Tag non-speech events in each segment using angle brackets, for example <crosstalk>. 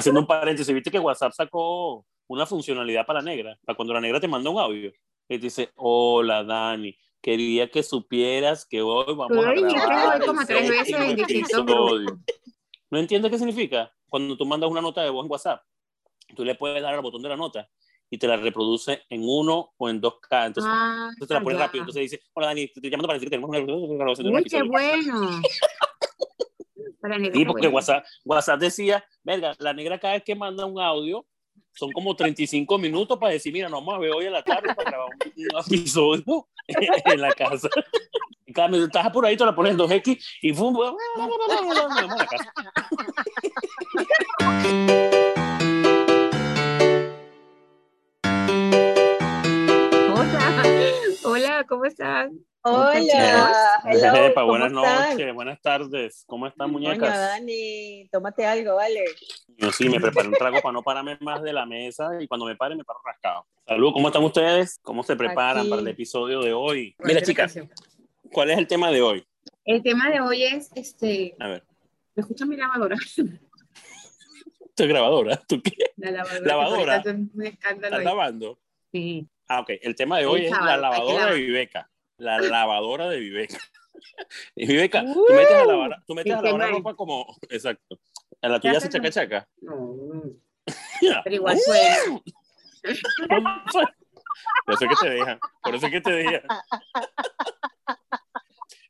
haciendo un paréntesis, viste que WhatsApp sacó una funcionalidad para la negra, para cuando la negra te manda un audio y te dice, hola Dani, quería que supieras que hoy vamos a grabar como tres veces en episodio. ¿No entiendes qué significa? Cuando tú mandas una nota de voz en WhatsApp, tú le puedes dar al botón de la nota y te la reproduce en uno o en 2K. Entonces, ah, te la pone rápido. Entonces dice, hola Dani, te estoy llamando para decir que tenemos una grabación de un qué bueno. <laughs> Sí, porque WhatsApp, WhatsApp decía, verga, la negra cada vez que manda un audio, son como 35 minutos para decir, mira, nos vamos a ver hoy en la tarde para grabar un, episodio en la casa. Y cada vez estás por ahí, te la pones en 2X y ¡fum! a la casa. Hola, ¿cómo están? Hola, hello, buenas noches, buenas tardes. ¿Cómo están, muñecas? Coño, Dani, tómate algo, vale. Yo sí, me preparé un trago para no pararme más de la mesa y cuando me pare me paro rascado. Saludos, ¿cómo están ustedes? ¿Cómo se preparan Aquí. para el episodio de hoy? Mira, chicas, ¿cuál es el tema de hoy? El tema de hoy es, este, A ver, ¿me escucha mi lavadora? ¿tu grabadora? ¿Tú qué? La lavadora. ¿Lavadora? que ahorita es un escándalo ¿Estás lavando? Sí. Ah, ok. El tema de hoy es la lavadora de Viveca. La lavadora de Viveca. <laughs> Y Viveca, tú metes a lavar, tú metes Sí, a qué lavar la mal. ropa como. <laughs> Exacto. A la tuya <laughs> Ya se chaca chaca. No, pero igual suena. Por eso es que te dejan. Por eso es que te dejan.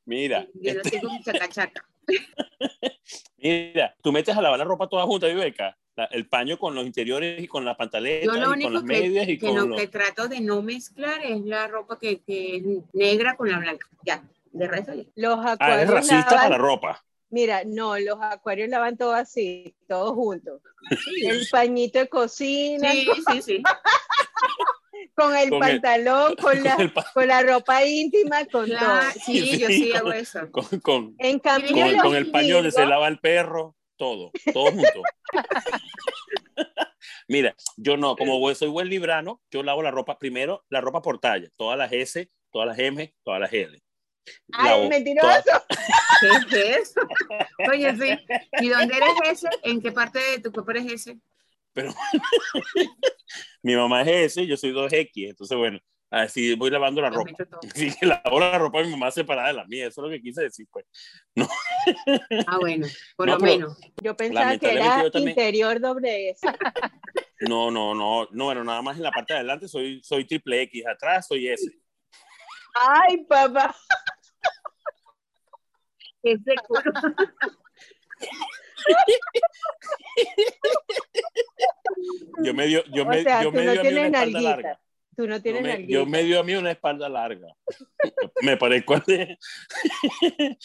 Mira, Yo no este, tengo mi chacachaca. <laughs> mira, tú metes a lavar la ropa toda junta, Viveca. La- el paño con los interiores y con las pantaletas Yo lo y con único las que, medias y que, con no- los... que trato de no mezclar es la ropa que, que es negra con la blanca. Ya, de resto ya. Los Ah, acuarios eres racista lavan- para la ropa. Mira, no, los acuarios lavan todo así, todos juntos. El pañito de cocina, Sí, sí, sí. <laughs> con el Con el- pantalón, <laughs> con, la, Con el, pa- con la ropa íntima, con Claro, todo. sí, yo Sí, hago eso. con, con, En cambio, con, el donde se lava el perro, todo, todo junto. <laughs> Mira, yo no, como soy buen librano, yo lavo la ropa primero, la ropa por talla, todas las S, todas las M, todas las L. ¡Ay, mentiroso! ¿Qué es eso? Oye, sí. ¿Y dónde eres ese? ¿En qué parte de tu cuerpo eres ese? Pero <laughs> mi mamá es S, yo soy 2X, entonces bueno, así voy lavando la ropa. Así <laughs> que lavo la ropa de mi mamá separada de la mía, eso es lo que quise decir, pues. Ah, bueno, por No, lo menos. Yo pensaba que era yo también- interior doble S. No, no, no, no, bueno, nada más en la parte de adelante soy, soy triple X, atrás soy S. ¡Ay, papá! Ese culo. <laughs> Yo medio, yo O me, sea, yo tú no medio a mí una espalda nalguita. larga. Tú no Yo, tienes me, nalguita. yo medio a mí una espalda larga. <laughs> me parezco a,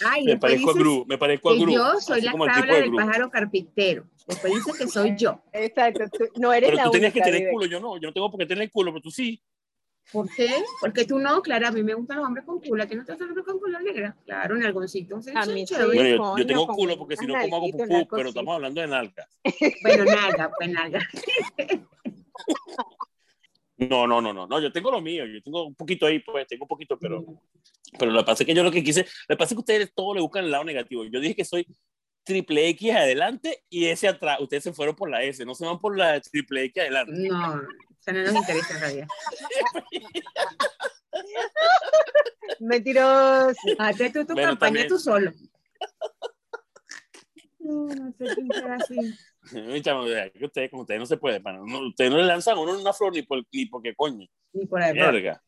Ay, me parezco a Gru, me parezco a que Gru. yo soy así la el cabra de del pájaro carpintero. Después dice que soy yo. Exacto, tú no eres Pero la tú tenías que única, tener Vive. culo, yo no, yo no tengo por qué tener culo, pero tú sí. ¿Por qué? Porque tú no, Clara, a mí me gustan los hombres con culo. ¿A ti no te gustan los hombres con culo negra? Claro, en algoncito. Sí, A mí sí. Bueno, yo, yo tengo culo porque si no, ¿cómo hago pupú? Pero estamos hablando de nalgas. <laughs> <laughs> Bueno, nalga, pues nalga. No, no, no, no, no, yo tengo lo mío, yo tengo un poquito ahí, pues, tengo un poquito, pero, pero lo que pasa es que yo lo que quise, lo que pasa es que ustedes todo le buscan el lado negativo. Yo dije que soy triple X adelante y ese atrás. Ustedes se fueron por la S, no se van por la triple X adelante. No, sea, no nos <laughs> interesa en realidad. <laughs> Mentiroso. Hazte tú tu Bueno, campaña también. tú solo. <laughs> No, no sé quién será así. Que ustedes, con ustedes no se puede, pana. No, ustedes no le lanzan uno una flor ni por, ni porque coño. Ni por error. Verga.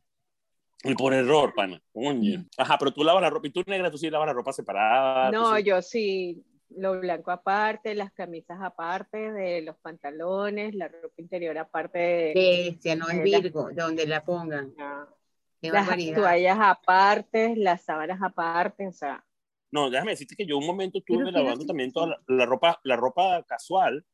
Ni por error, pana. Coño. Ajá, pero tú lavas la ropa y tú negra, tú sí lavas la ropa separada. No, sí- yo sí, lo blanco aparte, las camisas aparte de los pantalones, la ropa interior aparte de Bestia, no es Virgo, donde la pongan. Qué las barbaridad. toallas aparte, las sábanas aparte, o sea, No, déjame decirte que yo un momento estuve Pero lavando también toda la, la ropa, la ropa casual,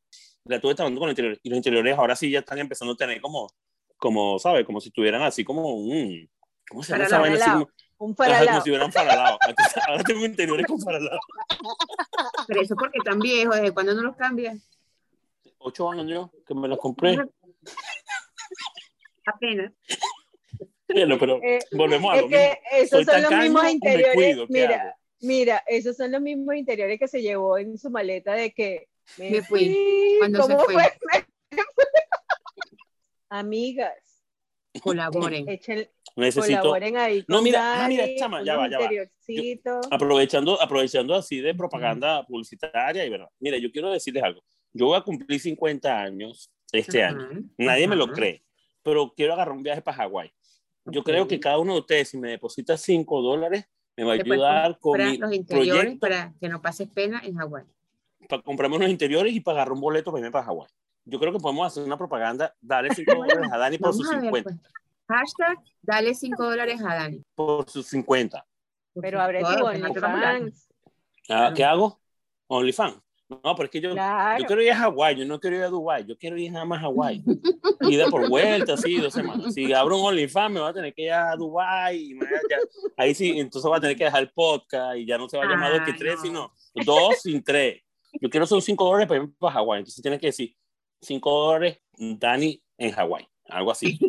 la estuve lavando con los interiores. Y los interiores ahora sí ya están empezando a tener como, como, ¿sabes? Como si estuvieran así como un. ¿Cómo se llama esa vaina? Un como faralado. Ahora tengo interiores con faralado. Pero eso porque están viejos, ¿desde cuándo no los cambian? Ocho años que me los compré. Apenas. Bueno, pero Eh, volvemos a es lo mismo. esos ¿Soy son los mismos interiores. Mira, mira, esos son los mismos interiores que se llevó en su maleta de que Me, fui. ¿Cuándo se fue? <laughs> Amigas. Colaboren. <laughs> Necesito. Colaboren ahí. no, mira, ah, mira, chama, ya va, ya va. aprovechando, aprovechando así de propaganda publicitaria y verdad. Mira, yo quiero decirles algo. Yo voy a cumplir 50 años este año. Nadie me lo cree, pero quiero agarrar un viaje para Hawái. Yo creo que cada uno de ustedes, si me deposita 5 dólares, me va a ayudar con mi los interiores para que no pases pena en Hawái. Para comprarme los interiores y para agarrar un boleto para irme para Hawái. Yo creo que podemos hacer una propaganda, darle 5 <laughs> dólares a Dani por sus 50. Pues. Hashtag, dale 5 dólares a Dani. Por sus 50. Pero abre tu OnlyFans. Ah, ¿Qué hago? OnlyFans. No, pero es que yo, yo quiero ir a Hawái, yo no quiero ir a Dubái, yo quiero ir nada más a Hawái. <laughs> Ida por vuelta, así, dos semanas. Si abro un OnlyFans, me va a tener que ir a Dubái. ahí sí, entonces va a tener que dejar el podcast y ya no se va a llamar 2 que 3, sino 2 sin 3. Yo quiero son 5 dólares para ir para Hawái. Entonces tienes que decir 5 dólares Dani en Hawái. Algo así.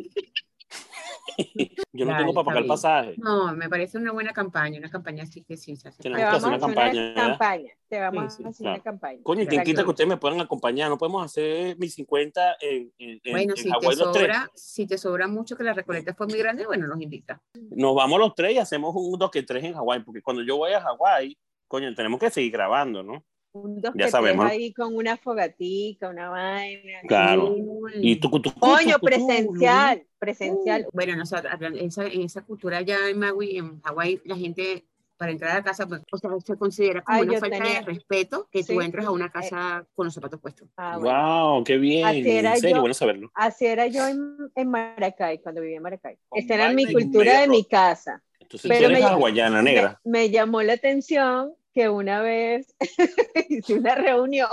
<laughs> Yo no tengo para pagar el pasaje. No, me parece una buena campaña, una campaña así que sí. Se hace Tenemos que hacer una campaña. campaña. Te vamos a hacer una campaña. Coño, ¿quién quita que ustedes me puedan acompañar? No podemos hacer mis 50 en, en, bueno, si te sobra, Si te sobra mucho que la recolecta fue muy grande, bueno, nos invita. Nos vamos los tres y hacemos un 2 que 3 en Hawái, porque cuando yo voy a Hawái, coño, tenemos que seguir grabando, ¿no? Un dos ya sabemos. ahí con una fogatica, una vaina. Claro. Y tu, Coño, presencial, presencial. Bueno, nosotros, en esa, en esa cultura ya en Maui, en Hawái, la gente para entrar a la casa, pues, o sea, se considera como una falta de respeto que tú entres a una casa con los zapatos puestos. Ah, wow, qué bien. Así en serio, bueno saberlo. Así era yo en, en Maracay, cuando vivía en Maracay. Esta era mi cultura de mi casa. Entonces, Pero eres me, hawaiana negra. Me, me llamó la atención que una vez <laughs> hice una reunión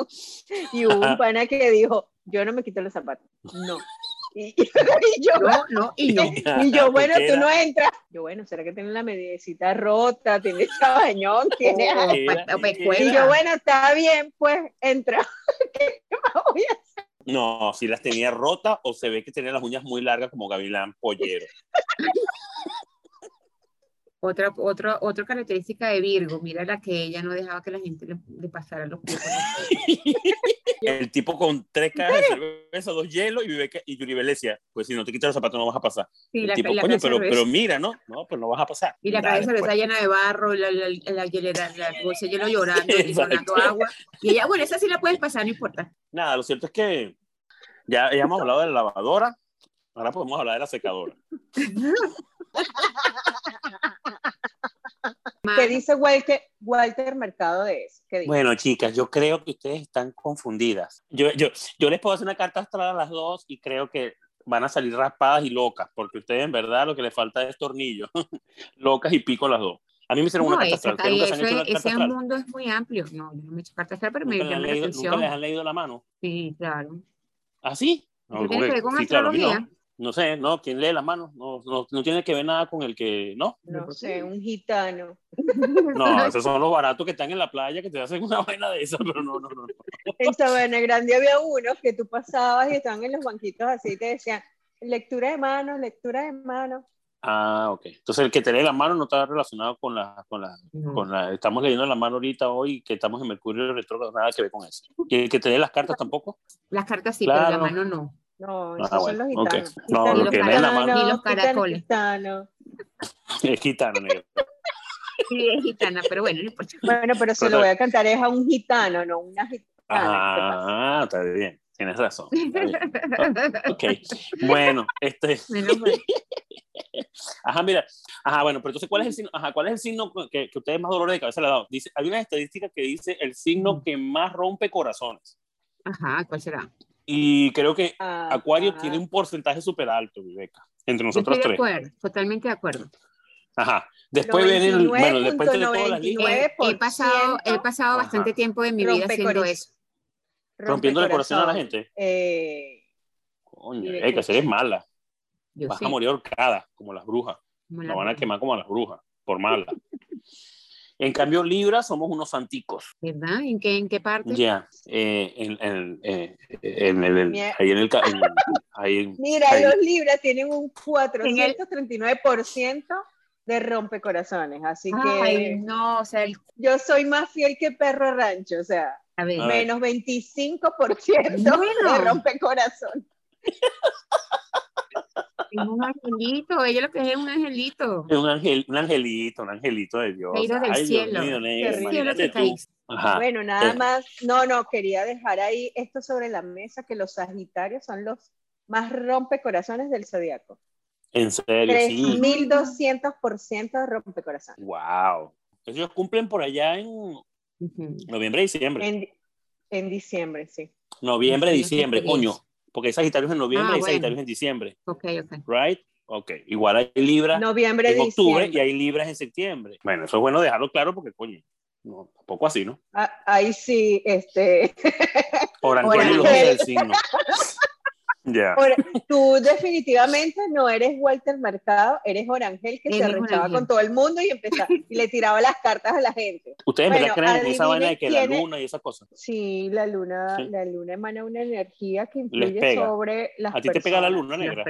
y hubo un pana que dijo, yo no me quito los zapatos. No. <laughs> <laughs> Y, yo, no, no, y, y yo, bueno, tú no entras. Yo, bueno, ¿será que tiene la medicita rota? ¿Tiene chabañón? ¿Tiene algo? Y yo, bueno, está bien, pues entra. ¿Qué voy a hacer? No, si las tenía rotas o se ve que tenía las uñas muy largas como Gavilán Pollero. Otra, otra, otra característica de Virgo, mira la que ella no dejaba que la gente le, pasara los pies. <laughs> el tipo con tres cajas de cerveza, dos hielos y, vive, y decía, pues si no te quitas los zapatos no vas a pasar. Sí, el tipo, coño, pero, pero mira, ¿no? No, pues no vas a pasar. Y la cabeza está llena de barro, la, la, la, hielera, la bolsa hielo llorando, <laughs> y sonando agua. Y ella, bueno, esa sí la puedes pasar, no importa. Nada, lo cierto es que ya, ya hemos <laughs> hablado de la lavadora, ahora podemos hablar de la secadora. ¿Qué dice Walter, Walter Mercado de eso? Bueno, chicas, yo creo que ustedes están confundidas. Yo, yo, yo les puedo hacer una carta astral a las dos y creo que van a salir raspadas y locas, porque ustedes en verdad lo que les falta es tornillo. <laughs> locas y pico las dos. A mí me hicieron una carta astral. ese mundo es muy amplio. No, yo no me he hecho carta astral, pero me llama la atención. ¿Nunca les han leído la mano? Sí, claro. ¿Ah, sí? No, tiene que ver con astrología? No sé, ¿no? ¿Quién lee la mano? No, no, no, tiene que ver nada con el que, ¿no? No sé, un gitano. <laughs> No, esos son los baratos que están en la playa que te hacen una vaina de esa, pero no, no, no. En Sabana Grande había unos que tú pasabas y estaban en los banquitos así y te decían, lectura de manos, lectura de manos. Ah, ok. Entonces el que te lee la mano no está relacionado con la, con la, con la, estamos leyendo la mano ahorita hoy que estamos en Mercurio retrógrado, nada que ver con eso. ¿Y el que te lee las cartas tampoco? Las cartas sí, pero la mano no. No, ah, esos son los gitanos. No, lo que la mano. Y los caracoles. Gitano. <laughs> Es gitano, negro. Sí, es gitana, pero bueno, no importa. Bueno, pero se lo voy a cantar es a un gitano, no una gitana. Ah, está bien. Tienes razón. ok. Bueno, este. <laughs> <laughs> Ajá, mira. Ajá, bueno, pero entonces, ¿cuál es el signo? Ajá, ¿cuál es el signo que, que ustedes más dolor de cabeza le han dado? Dice, hay una estadística que dice el signo que más rompe corazones. Ajá, ¿cuál será? Y creo que ah, Acuario tiene un porcentaje súper alto, Beca, entre nosotros estoy de Acuerdo, totalmente de acuerdo. Ajá. Después viene el, bueno, después de todas las líneas. He pasado, he pasado bastante tiempo de mi vida haciendo eso. Rompiendo el corazón a la gente. Eh, Coño, que eres mala. Vas a morir ahorcada, como las brujas. La van a quemar como a las brujas, por mala. En cambio, Libra somos unos santicos. ¿Verdad? ¿En qué, en qué parte? Ya, eh, en, en, eh, en, el, ahí en el... <laughs> ahí, Mira, los Libra tienen un 439% de rompecorazones, así Ay, no, o sea, yo soy más fiel que perro rancho, o sea. A ver. Menos 25% bueno. de rompecorazón. <laughs> Es un angelito, ella lo que es un angelito. Es un, ángel, un angelito, un angelito de Dios. Caído del Ay, cielo. Dios mío, Bueno, nada más, no, no, quería dejar ahí esto sobre la mesa, que los Sagitarios son los más rompecorazones del zodiaco. En serio, 3200% de rompecorazones. Wow. Ellos cumplen por allá en noviembre, diciembre. En, en diciembre, sí. Noviembre, diciembre, coño. Porque hay Sagitarios en noviembre ah, y Sagitarios en diciembre. Ok, ok. Right? Ok. Igual hay Libras Noviembre, en octubre y hay Libras en septiembre. Bueno, eso es bueno dejarlo claro porque, coño, no, tampoco así, ¿no? Ah, ahí sí, este. Por <laughs> Antonio del signo. <laughs> <laughs> tú definitivamente no eres Walter Mercado, eres Orangel que se arrechaba con todo el mundo y empezaba <laughs> y le tiraba las cartas a la gente. ¿Ustedes bueno, creen en esa vaina de que la luna y esas cosas? Sí, la luna, la luna emana una energía que influye sobre las personas. ¿A ti te pega la luna negra?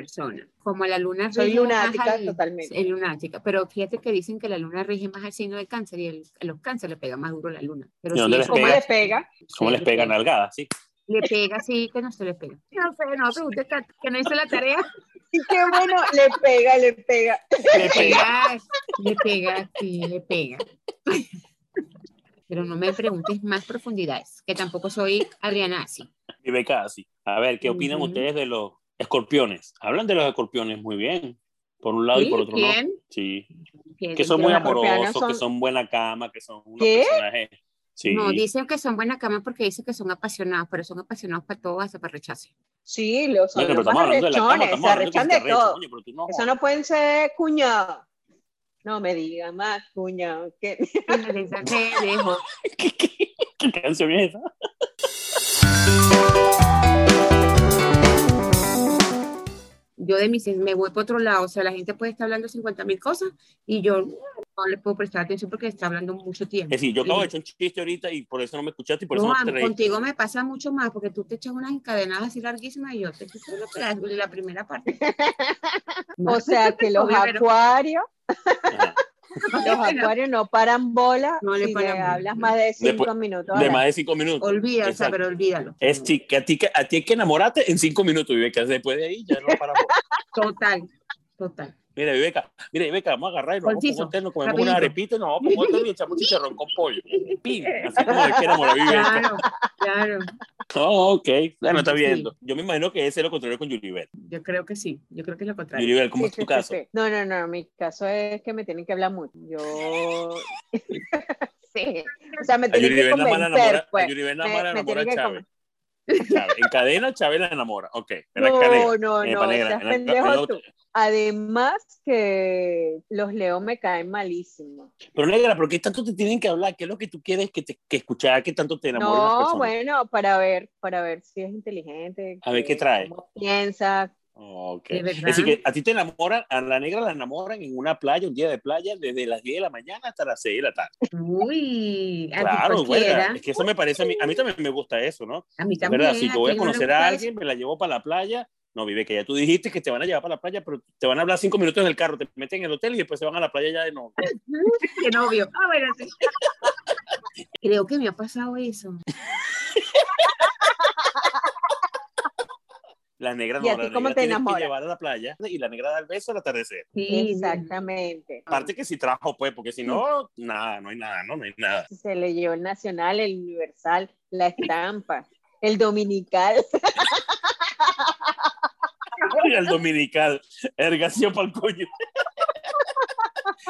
Como la luna Soy lunática totalmente. Es lunática, pero fíjate que dicen que la luna rige más al signo de cáncer y el, a los cánceres le pega más duro la luna. Pero ¿Cómo les pega? ¿Cómo les pega nalgada? Sí. Le pega, sí, que no se le pega. No sé, no, pregunte que no hizo la tarea. Y qué bueno, le pega, le pega. Le pega, le pega, sí, le pega. Pero no me preguntes más profundidades, que tampoco soy Adriana así. Y beca así. A ver, ¿qué opinan ustedes de los escorpiones? Hablan de los escorpiones muy bien, por un lado y por otro no. Sí. Que son muy amorosos, que son buena cama, que son unos personajes no, dicen que son buena cama porque dicen que son apasionados, pero son apasionados para todo, hasta para rechazo. Sí, los son los arrechones, se arrechan de, todo. Eso no pueden ser cuñados. No me diga más, cuñado. <laughs> <laughs> ¿Qué, ¿Qué, qué canción es esa? Yo de mis me voy para otro lado, o sea, la gente puede estar hablando 50 mil cosas y yo no le puedo prestar atención porque está hablando mucho tiempo. Es decir, yo acabo de echar un chiste ahorita y por eso no me escuchaste y por eso no te contigo me pasa mucho más porque tú te echas unas encadenadas así larguísimas y yo te escucho la primera parte. <laughs> o sea, que <laughs> los acuarios... <laughs> Los acuarios no paran bola no le si hablas más de cinco minutos. De más de cinco minutos. Olvídalo, pero olvídalo. Es que a ti, a ti hay que enamorarte en cinco minutos, Viveca. Después de ahí ya no para <laughs> Total, total. Mira, Viveca, mira, Viveca, vamos a agarrar y nos vamos a comemos una arepita y nos vamos a poner y echamos chicharrón con pollo. Así como de que enamorar a Viveca. Claro, claro. Oh, ok. Bueno, está viendo. Yo me imagino que ese es lo contrario con Yulibel. Yo creo que sí. Yo creo que es lo contrario. Yulibel, ¿cómo es tu caso? No, no, no. Mi caso es que me tienen que hablar mucho. Yo. <laughs> sí. O sea, me tienen que convencer. Pues. Yulibel nada más enamora a Chávez. En cadena, Chávez la enamora. Ok. No, no, no. Además que los leones me caen malísimo. Pero negra, ¿por qué tanto te tienen que hablar? ¿Qué es lo que tú quieres que, te, que escuchar? ¿Qué tanto te enamoran No, bueno, para ver, para ver si es inteligente. A ver qué trae. Cómo piensa. Okay. Es decir, que a ti te enamoran, a la negra la enamoran en una playa, un día de playa, desde las 10 de la mañana hasta las 6 de la tarde. Uy, claro, bueno, es que eso me parece a mí, a mí también me gusta eso, ¿no? A mí también. ¿verdad? Si yo voy a conocer a alguien, me la llevo para la playa, no, vive que ya tú dijiste que te van a llevar para la playa, pero te van a hablar cinco minutos en el carro, te meten en el hotel y después se van a la playa ya de nuevo. <laughs> Qué novio. Ah, bueno, sí. <laughs> Creo que me ha pasado eso. <laughs> La negra no, la negra te que llevar a la playa y la negra da el beso al atardecer. Sí, exactamente. Aparte que si trajo, pues, porque si no, nada, no hay nada, ¿no? No hay nada. Se le llevó el nacional, el universal, la estampa, el dominical. <laughs> el dominical, ergación para el coño. <laughs>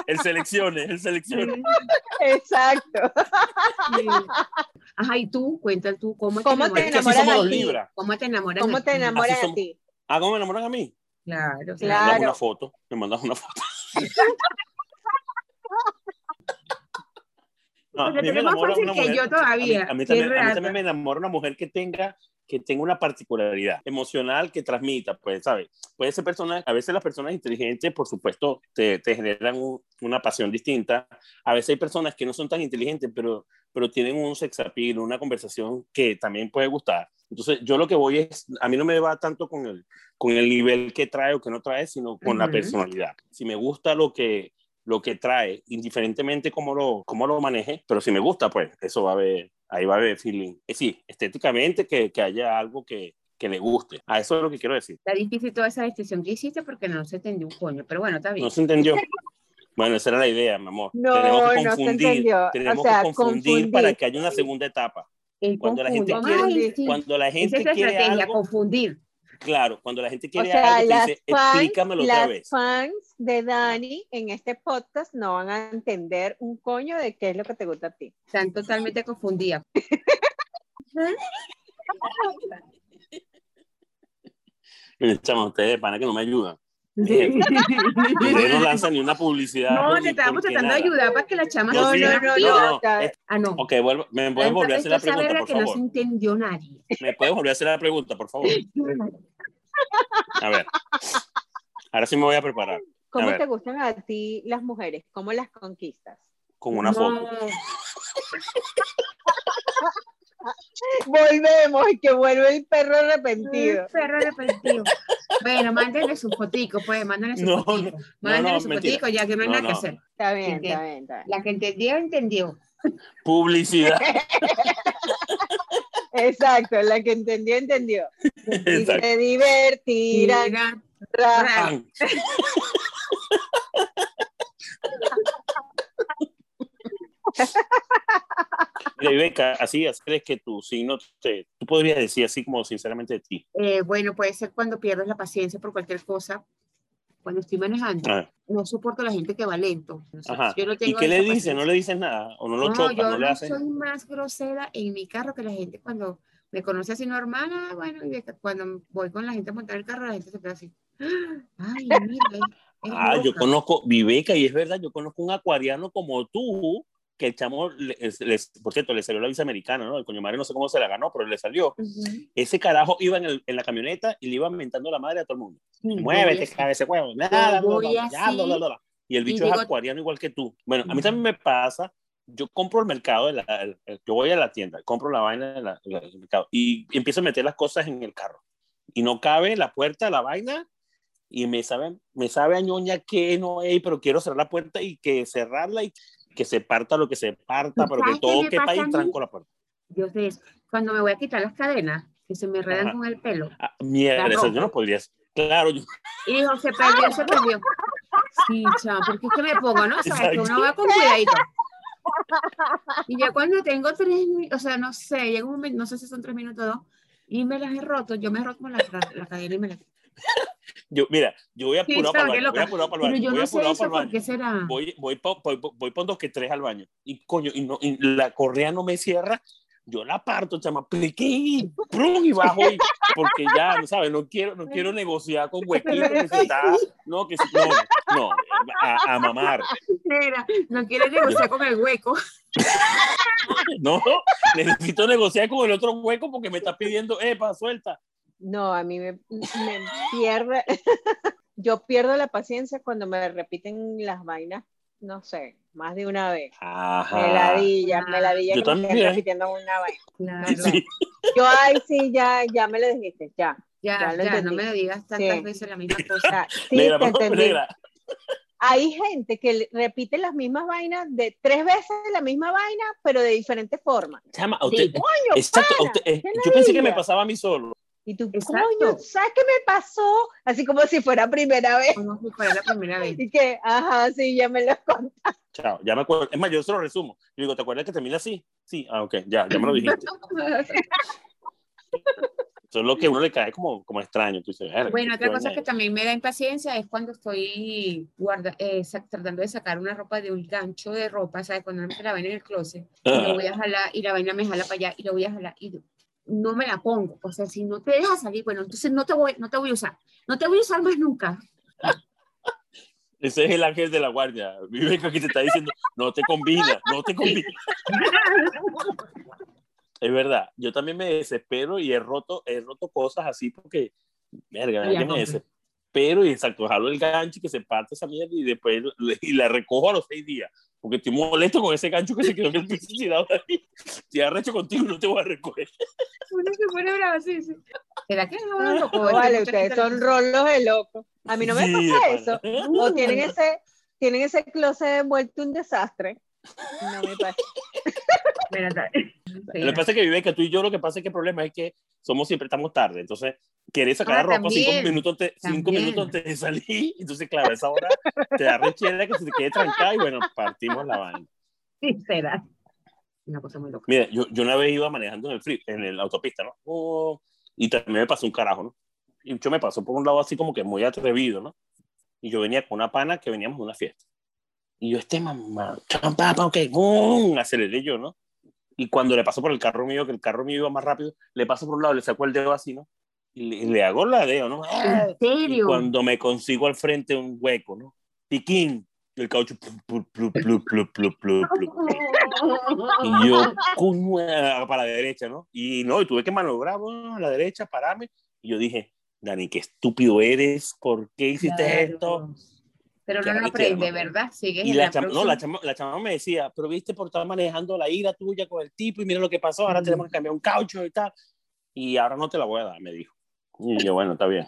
El selecciones, el selecciones. Exacto. Ajá, y tú, cuenta tú, ¿cómo, ¿Cómo te enamoras a ti? ¿Cómo te enamoras ¿Cómo te enamoras a ti? Ah, ¿cómo me enamoran a mí? Claro, claro. Me mandas una foto, me mandas una foto. <laughs> No, a mí me enamora una mujer, yo todavía. A mí, también, a mí también me enamora una mujer que tenga que tenga una particularidad emocional que transmita, pues, ¿sabes? Puede ser personas, a veces las personas inteligentes, por supuesto, te, te generan una pasión distinta. A veces hay personas que no son tan inteligentes, pero, pero tienen un sex appeal, una conversación que también puede gustar. Entonces, yo lo que voy es, a mí no me va tanto con el, con el nivel que trae o que no trae, sino con la personalidad. Si me gusta lo que, lo que trae, indiferentemente cómo lo, cómo lo maneje, pero si me gusta, pues eso va a haber, ahí va a haber feeling. Eh, sí, estéticamente que, que haya algo que, que le guste. A eso es lo que quiero decir. Está difícil toda esa distinción que hiciste porque no se entendió un coño, pero bueno, está bien. No se entendió. Bueno, esa era la idea, mi amor. No, tenemos que no confundir, se tenemos o sea, que confundir, confundir. para que haya una segunda etapa. Cuando la gente quiere, Ay, sí. cuando la Esa gente es la quiere estrategia, algo, confundir. Claro, cuando la gente O quiere sea, algo, te las dice, fans, explícamelo otra vez. fans de Dani en este podcast no van a entender un coño de qué es lo que te gusta a ti. Están totalmente confundidas. <laughs> Chama, ustedes, para que no me ayudan. <laughs> Ustedes no lanzan ni una publicidad. No, te estábamos tratando de nada. ayudar para que la chama No, no, sí, se no, no, no, no, Ah, no. Ok, vuelvo- me puedes volver a hacer la pregunta, por que no favor. se entendió nadie. Me puedes volver a hacer la pregunta, por favor. <laughs> A ver. Ahora sí me voy a preparar ¿Cómo ver. te gustan a ti las mujeres? ¿Cómo las conquistas? con una No. foto. <laughs> Volvemos, que vuelve el perro arrepentido. Perro arrepentido. Bueno, mándenle su fotico, pues, mándenle su No, fotico. no, Mándenle no, su mentira. fotico, ya que no hay No, nada que hacer. Está bien, está bien, está bien. La que entendió, entendió. Publicidad. <laughs> Exacto, la que entendió, entendió. Y Exacto. se divertirán. Mira, Ibeca, así, así crees que tu signo, te, tú podrías decir así como sinceramente de ti. eh, bueno, puede ser cuando pierdes la paciencia por cualquier cosa. Cuando estoy manejando, Ah, no soporto a la gente que va lento. No sé, Ajá. yo no ¿Y tengo qué le dices? ¿No le dices nada? ¿O no lo No, yo ¿No le no haces? soy más grosera en mi carro que la gente cuando me conoce así normal, ah, bueno, y cuando voy con la gente a montar el carro, la gente se queda así. Ay, mira, es- es Ah, yo loca. conozco, Viveca, y es verdad, yo conozco un acuariano como tú, que el chamo, le- es- les- por cierto, le salió la visa americana, ¿no? El coño madre no sé cómo se la ganó, pero le salió. Ujú. Ese carajo iba en, el- en la camioneta y le iba mentando la madre a todo el mundo. Sí, Muévete, cabeza de huevo. Nada, así, bla, bla, bla. Y el y bicho es digo- acuariano igual que tú. Bueno, a mí también me pasa, yo compro el mercado, de la- el- el- yo voy a la tienda, compro la vaina del mercado y empiezo a meter las cosas en el carro. Y no cabe la puerta, la vaina, y me sabe, me sabe a ñoña que no hay, pero quiero cerrar la puerta y que cerrarla y que se parta lo que se parta, pero que ¿Sabes qué todo quepa mí? tranco la puerta. Yo sé. Cuando me voy a quitar las cadenas, que se me enredan con el pelo, Ah, mierda, eso yo no podría. Claro, yo, y dijo, se perdió, se perdió. Sí, chao, porque es que me pongo, ¿no? Sabes que Exacto. uno va con cuidadito. Y ya cuando tengo tres, o sea, no sé, llega un momento, no sé si son tres minutos o dos, y me las he roto, yo me he roto con la, la, cadena y me la yo, mira, yo voy apurado para el baño, voy apurado para el Pero baño, yo voy no sé apurado eso, para el ¿por qué será? voy, voy, voy, voy, voy por dos que tres al baño. Y coño, y, no, y la correa no me cierra. Yo la parto, chama, pliqué prum, y bajo. Y, porque ya, ¿no ¿sabes? No quiero, no quiero negociar con huequito que se está. No, que se- no, no, a, a mamar. Mira, no quiere negociar con el hueco. <laughs> No, necesito negociar con el otro hueco porque me está pidiendo, epa, suelta. No, a mí me, me pierde. <laughs> Yo pierdo la paciencia cuando me repiten las vainas, no sé, más de una vez. Ajá. Meladilla, meladilla Yo que me estén también. repitiendo una vaina. Claro. Sí. Yo, ay, sí, ya, ya me lo dijiste, ya. Ya, Ya ya, no me lo digas tantas Sí. veces la misma cosa. Sí, Negra, te entendí. negra. Hay gente que repite las mismas vainas de tres veces la misma vaina, pero de diferentes formas. Chama, a usted, Coño, exacto, a pana, usted- eh, yo pensé que me ladilla. pasaba a mí solo. Y tú, Exacto. coño, ¿sabes qué me pasó? Así como si fuera primera vez. Como si fuera la primera vez. Y que, ajá, sí, ya me lo conté. Chao, ya me acuerdo. Es más, yo se lo resumo. Yo digo, ¿te acuerdas que termina así? Sí, ah, ok, ya, ya me lo dijiste. <laughs> Eso es lo que a uno le cae como, como extraño. Tú dices, "Verga, Bueno, otra cosa que también me da impaciencia es cuando estoy guarda, eh, tratando de sacar una ropa de un gancho de ropa, ¿sabes? Cuando mete la vaina en el closet, y lo voy a jalar y la vaina me jala para allá y lo voy a jalar y no me la pongo. O sea, si no te deja salir, bueno, entonces no te voy, no te voy a usar. No te voy a usar más nunca. Ese es el ángel de la guardia. Viveca que te está diciendo, no te combina, no te combina. Es verdad, yo también me desespero y he roto, he roto cosas así porque, verga, me desespero y exacto, jalo el gancho y que se parte esa mierda y después y la recojo a los seis días. Porque estoy molesto con ese gancho que se quedó en el piso tirado ahí. Si arrecho contigo, no te voy a recoger. Uno se pone bravo, sí, sí. ¿Será que no lo loco? No, Este vale, ustedes son rolos de loco. A mí no me Sí, pasa eso. pana. O tienen ese, tienen ese closet envuelto un desastre No me pasa. <laughs> Lo que pasa es que vive que tú y yo lo que pasa es que el problema es que somos siempre estamos tarde, entonces quieres sacar la ropa cinco minutos, antes, cinco minutos antes de salir, entonces claro, a esa hora te da rechera que se te quede trancada y bueno, partimos la vaina. Sí, será. Una cosa muy loca. Mira, yo, yo una vez iba manejando en el, free, en el autopista, ¿no? Oh, y también me pasó un carajo, ¿no? Y yo me pasó por un lado así como que muy atrevido, ¿no? Y yo venía con una pana que veníamos de una fiesta. Y yo, este mamá, ok, ¡bum! aceleré yo, ¿no? Y cuando le pasó por el carro mío, que el carro mío iba más rápido, le paso por un lado, le saco el dedo así, ¿no? Y le, hago la dedo, ¿no? ¿En serio? Y cuando me consigo al frente un hueco, ¿no? Piquín, el caucho, plu, plu, plu, Y yo, para la derecha, ¿no? Y no, y tuve que manobrar a la derecha, pararme. Y yo dije, Dani, qué estúpido eres, ¿por qué hiciste esto? Pero no lo aprende, ¿verdad? Sigue y la, chama, no, la, chama, la chama me decía, pero viste por estar manejando la ira tuya con el tipo y mira lo que pasó, ahora tenemos que cambiar un caucho y tal. Y ahora no te la voy a dar, me dijo. Y yo, bueno, está bien.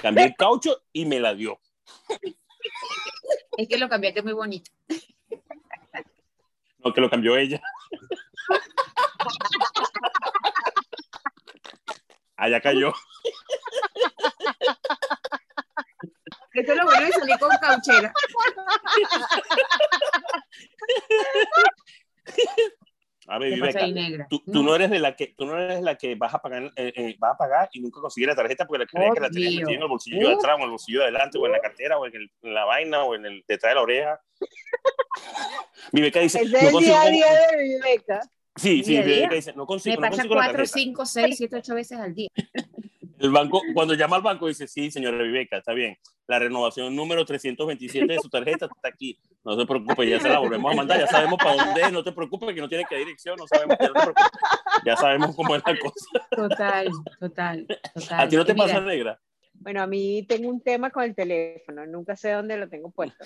Cambié el caucho y me la dio. Es que lo cambiaste muy bonito. No, que lo cambió ella. Allá cayó. Bueno de salir con cauchera. A ver, Viveca, tú, tú no. eres de la que tú no eres la que vas a pagar eh, eh, vas a pagar y nunca consigues la tarjeta porque la crees que la tenías metida en el bolsillo de atrás o en el bolsillo de adelante o en la cartera o en, el, en la vaina o en el detrás de la oreja. Viveca dice, es el día a día de Viveca. Sí, sí, Viveca dice, no consigo, Me pasa no consigo 4, 5, 6, 7, 8 veces al día. El banco, cuando llama al banco, dice, sí, señora Viveca, está bien. La renovación número 327 de su tarjeta está aquí. No se preocupe, ya se la volvemos a mandar. Ya sabemos para dónde es. No te preocupes que no tiene que dirección. No sabemos, ya, no ya sabemos cómo es la cosa. Total, total, total. ¿A ti no te pasa, negra? Bueno, a mí tengo un tema con el teléfono. Nunca sé dónde lo tengo puesto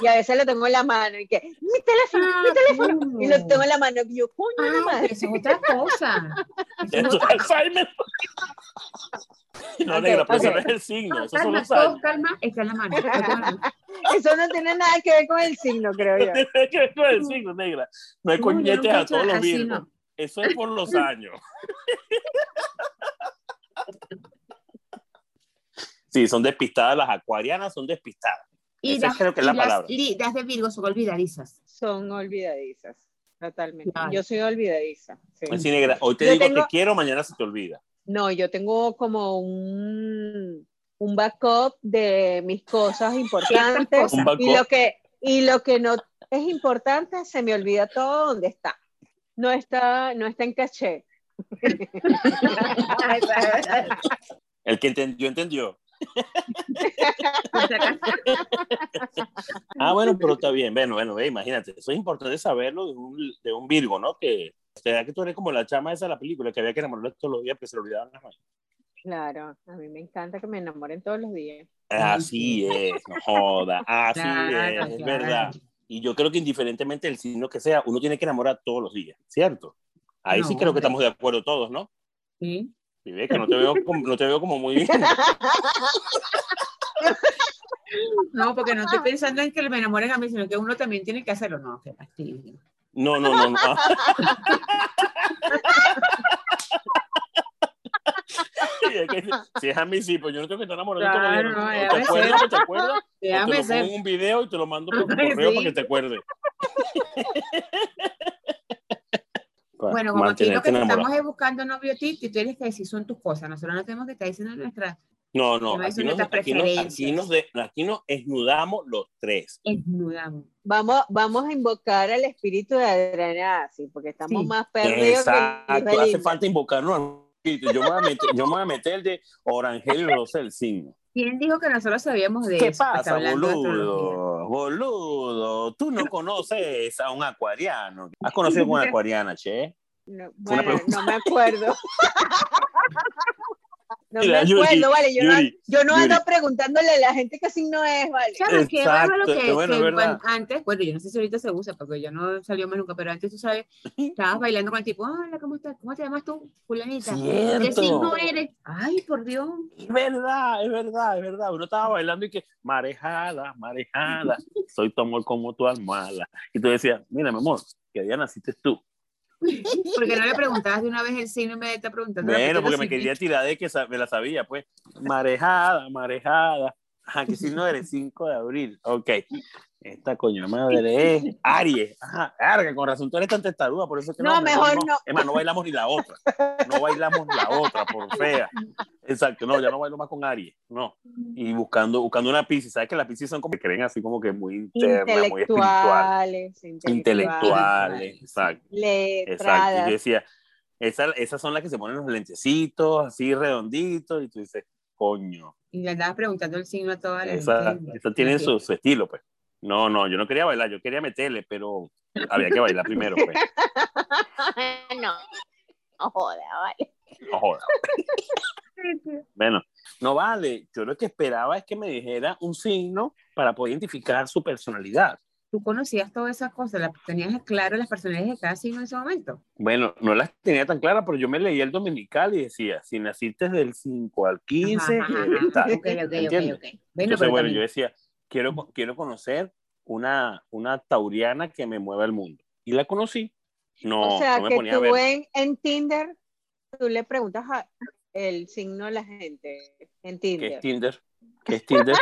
y a veces lo tengo en la mano y que, mi teléfono, mi ah, teléfono, y lo tengo en la mano y yo, coño, ah, madre. Eso es otra cosa. <laughs> Eso es Alzheimer. <laughs> No, negra, pero eso no es el signo, eso calma, son los calma, está en la mano. <laughs> Eso no tiene nada que ver con el signo, creo yo. No tiene que ver con el signo, negra. No hay coñetes a todos los virgos. Eso es por los años. Sí, son despistadas las acuarianas, son despistadas. Y las, creo que es la palabra. Las de Virgo son olvidadizas. Son olvidadizas, totalmente. Yo soy olvidadiza. Sí. negra. Hoy te digo que quiero, mañana se te olvida. No, yo tengo como un, un backup de mis cosas <laughs> importantes. y, lo que, y lo que no es importante, se me olvida todo donde está. No está, no está en caché. <laughs> <laughs> El que entendió, entendió. <laughs> ah, bueno, pero está bien. Bueno, bueno, imagínate. Eso es importante saberlo de un, de un Virgo, ¿no? Que, sea, que tú eres como la chama esa de la película, que había que enamorarlo todos los días, pero se lo olvidaban las manos. Claro, a mí me encanta que me enamoren todos los días. Así es, no joda, así es, es verdad. Y yo creo que indiferentemente del signo que sea, uno tiene que enamorar todos los días, ¿cierto? Ahí sí creo que estamos de acuerdo todos, ¿no? Sí. Y que no te veo como, no te veo como muy bien. No, porque no estoy pensando en que me enamoren a mí, sino que uno también tiene que hacerlo. No, qué fastidio. No, no, no. no. <laughs> si es a mí, sí, pues yo no tengo que estar enamorado claro, no, ¿Te acuerdas? <laughs> ¿Te acuerdas? Te lo pongo un video y te lo mando por <laughs> correo para que te acuerdes. Bueno, como aquí lo que estamos es buscando novio y tú tienes que decir son tus cosas. Nosotros no tenemos que estar diciendo nuestras. No, no, aquí nos, aquí, nos, aquí, nos de, aquí nos esnudamos los tres. Esnudamos. Vamos, vamos a invocar al espíritu de Adriana, sí, porque estamos más perdidos. Exacto, hace falta invocarnos yo me, voy a meter, yo me voy a meter el de Orangel y Rosa del Signo. ¿Quién dijo que nosotros sabíamos de ¿Qué eso? ¿Qué pasa, boludo? Boludo, tú no conoces a un acuariano. ¿Has conocido a una <laughs> acuariana, che? No, bueno, no me acuerdo. <laughs> No me acuerdo, vale. Yo no, yo no ando preguntándole a la gente qué signo es, vale. Claro, que lo que, bueno, antes, bueno, yo no sé si ahorita se usa, porque yo no salió más nunca, pero antes tú sabes, estabas <laughs> bailando con el tipo, hola, ¿cómo estás? ¿Cómo te llamas tú, fulanita? ¿Qué signo eres? Ay, por Dios. Es verdad, es verdad, es verdad. Uno estaba bailando y que, marejada, marejada, soy tu amor como tu almohada. Y tú decías, mira, mi amor, que día naciste tú. Porque no le preguntabas de una vez el signo y me está preguntando. Bueno, porque me quería tirar de que me la sabía, pues. Marejada, marejada. Ajá, que si no eres 5 de abril. Ok. Esta coño madre es Aries. Ajá, carga, con razón tú eres tan testaruda, por eso que no. No, mejor no. Es más, no bailamos ni la otra. No bailamos la otra, por fea. Exacto, no, ya no bailo más con Aries. No. Y buscando, buscando una piscis. ¿Sabes que las piscis son como que creen así como que muy internas, muy espirituales? Intelectuales. exacto. Exacto. Y yo decía, esas, esas son las que se ponen los lentecitos, así redonditos, y tú dices, coño. Y le andabas preguntando el signo a todas las Esa, Eso tiene su, su estilo, pues. No, no, yo no quería bailar, yo quería meterle, pero había que bailar primero. Pues. <laughs> No, no joda, vale. No joda. bueno, no vale. Yo lo que esperaba es que me dijera un signo para poder identificar su personalidad. ¿Tú conocías todas esas cosas? ¿Las tenías claras las personalidades de cada signo en ese momento? Bueno, no las tenía tan claras, pero yo me leí el dominical y decía, si naciste del 5 al 15, ajá, Ok, ok, ok, ok. Bueno, Entonces, bueno, yo decía, quiero, quiero conocer una, una tauriana que me mueva el mundo. Y la conocí. No, o sea, no me que ponía tú a ver. En, en Tinder, tú le preguntas a el signo a la gente en Tinder. ¿Qué es Tinder? ¿Qué es Tinder?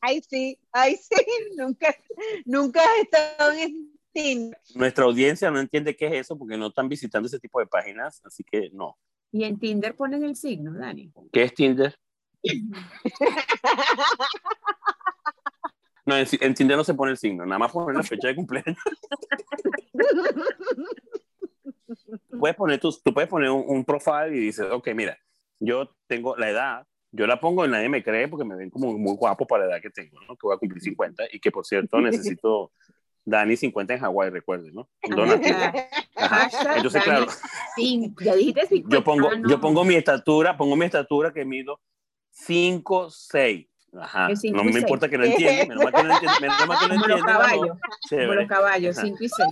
ay, sí, ay, sí, nunca, nunca has estado en Tinder. Nuestra audiencia no entiende qué es eso porque no están visitando ese tipo de páginas, así que no. Y en Tinder ponen el signo, Dani. ¿Qué es Tinder? No, en, en, Tinder no se pone el signo, nada más poner la fecha de cumpleaños. puedes poner tú, tú puedes poner un, un profile y dices, ok, mira, yo tengo la edad, yo la pongo y nadie me cree porque me ven como muy guapo para la edad que tengo, ¿no? Que voy a cumplir 50 y que, por cierto, necesito Dani 50 en Hawái, recuerden, ¿no? Donativo. Entonces, claro, sí, ya dijiste 50, yo, pongo, yo pongo mi estatura, pongo mi estatura que mido 5, 6. Ajá. No me importa que no entiendan. Menos mal que no entiendan. Como los caballos. Como los caballos, 5 y 6.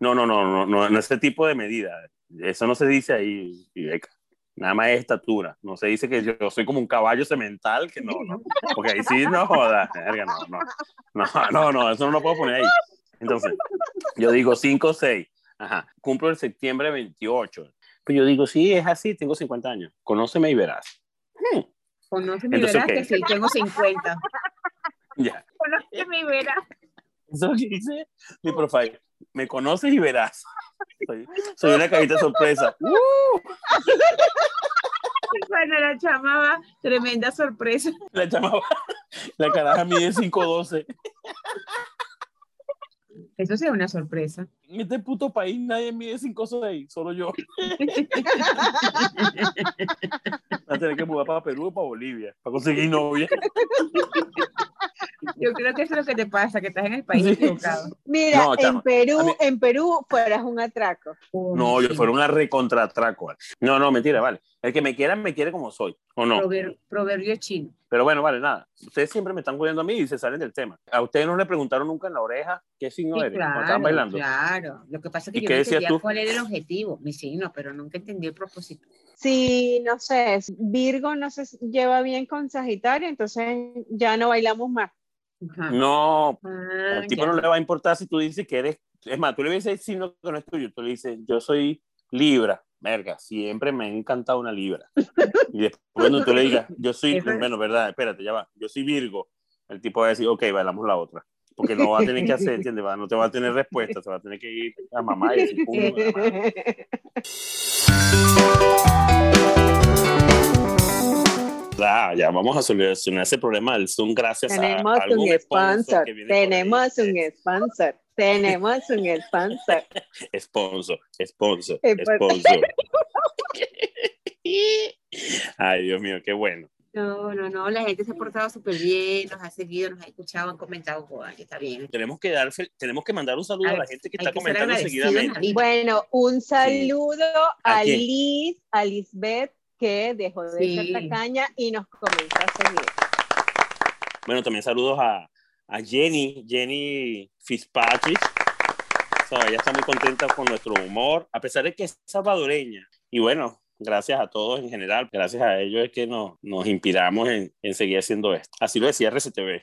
No, no, no, no, no, no ese tipo de medida. Eso no se dice ahí, Ibeca. Nada más es estatura. No se dice que yo soy como un caballo cemental, que no, no. Porque ahí sí, no joda. No, no, no, no, no, eso no lo puedo poner ahí. Entonces, yo digo 5 o 6. Ajá. Cumplo el septiembre 28. Pues yo digo, sí, es así, tengo 50 años. Conóceme y verás. Hmm. Conóceme y verás que sí, tengo 50. Ya. Conóceme y verás. Eso es lo que dice mi profile. Me conoces y verás. Soy, soy una cajita sorpresa. ¡Uh! <laughs> Bueno, la chamaba, tremenda sorpresa. La chamaba, la caraja mide 5'12. Eso sí es una sorpresa. En este puto país nadie mide 5'6, solo yo. <laughs> Va a tener que mudar para Perú o para Bolivia para conseguir novia. <laughs> Yo creo que eso es lo que te pasa, que estás en el país sí. equivocado. Mira, no, en Perú, mí... en Perú fueras un atraco. No, yo fuera un recontratraco. No, no, mentira, vale. El que me quiera, me quiere como soy, ¿o no? Prover proverbio chino. Pero bueno, vale, nada. Ustedes siempre me están cuidando a mí y se salen del tema. ¿A ustedes no le preguntaron nunca en la oreja qué signo sí, eres claro, cuando estaban bailando? Claro, lo que pasa es que ¿Y yo no entendía tú? cuál era el objetivo, mi signo, pero nunca entendí el propósito. Sí, no sé, Virgo no se lleva bien con Sagitario, entonces ya no bailamos más. Ajá. No, ah, al tipo ya. no le va a importar si tú dices que eres, es más, tú le dices el signo que no es tuyo, tú le dices, yo soy Libra, verga, siempre me ha encantado una Libra. <laughs> Y después cuando tú le digas, yo soy, bueno, verdad, espérate, ya va, yo soy Virgo, el tipo va a decir, ok, bailamos la otra. Porque no va a tener que hacer, ¿entiendes? No te va a tener respuesta, se va a tener que ir a mamá y decir, Ah, ya vamos a solucionar ese problema del Zoom gracias tenemos a algún un sponsor, que viene tenemos un sponsor, tenemos un sponsor. sponsor, sponsor, sponsor. Ay, Dios mío, qué bueno. No, no, no, la gente se ha portado súper bien, nos ha seguido, nos ha escuchado, han comentado, que está bien. Tenemos que, dar, tenemos que mandar un saludo a la gente que está comentando seguidamente. Bueno, un saludo a, Liz, a Lisbeth, que dejó de ser tacaña y nos comenzó a seguir. Bueno, también saludos a, a Jenny, Jenny Fitzpatrick. ella está muy contenta con nuestro humor, a pesar de que es salvadoreña. Y bueno, gracias a todos en general, gracias a ellos es que nos, nos inspiramos en, en, seguir haciendo esto. Así lo decía RCTV.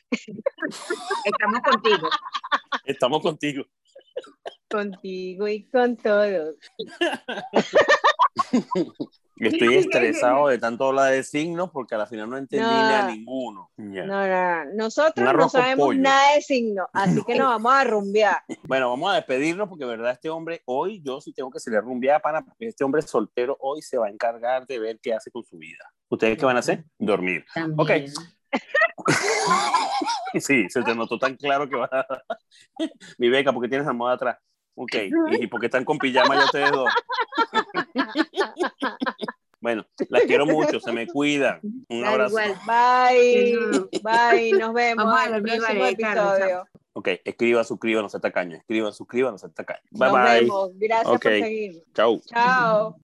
Estamos contigo. Estamos contigo. Contigo y con todos. <laughs> Estoy <laughs> estresado de tanto hablar de signos porque a la final no entendí ni a ninguno. No, no, Nosotros no sabemos nada de signos, <laughs> así que nos vamos a rumbear. <laughs> Bueno, vamos a despedirnos porque, verdad, este hombre hoy, yo sí tengo que salir a rumbear, para porque este hombre soltero hoy se va a encargar de ver qué hace con su vida. ¿Ustedes qué van a hacer? Dormir. Ok. sí, se te notó tan claro que va a... Mi beca, porque tienes la moda atrás. Ok, ¿y por qué están con pijama ya ustedes dos? <laughs> bueno, las quiero mucho, se me cuidan. Un abrazo. Bye, bye, nos vemos Vamos en el próximo episodio. Ok, escriba, suscriba, no se tacaño. Escriba, suscriba, no se tacaño. Bye, nos bye. Vemos. Gracias por seguir. Chao. Chao.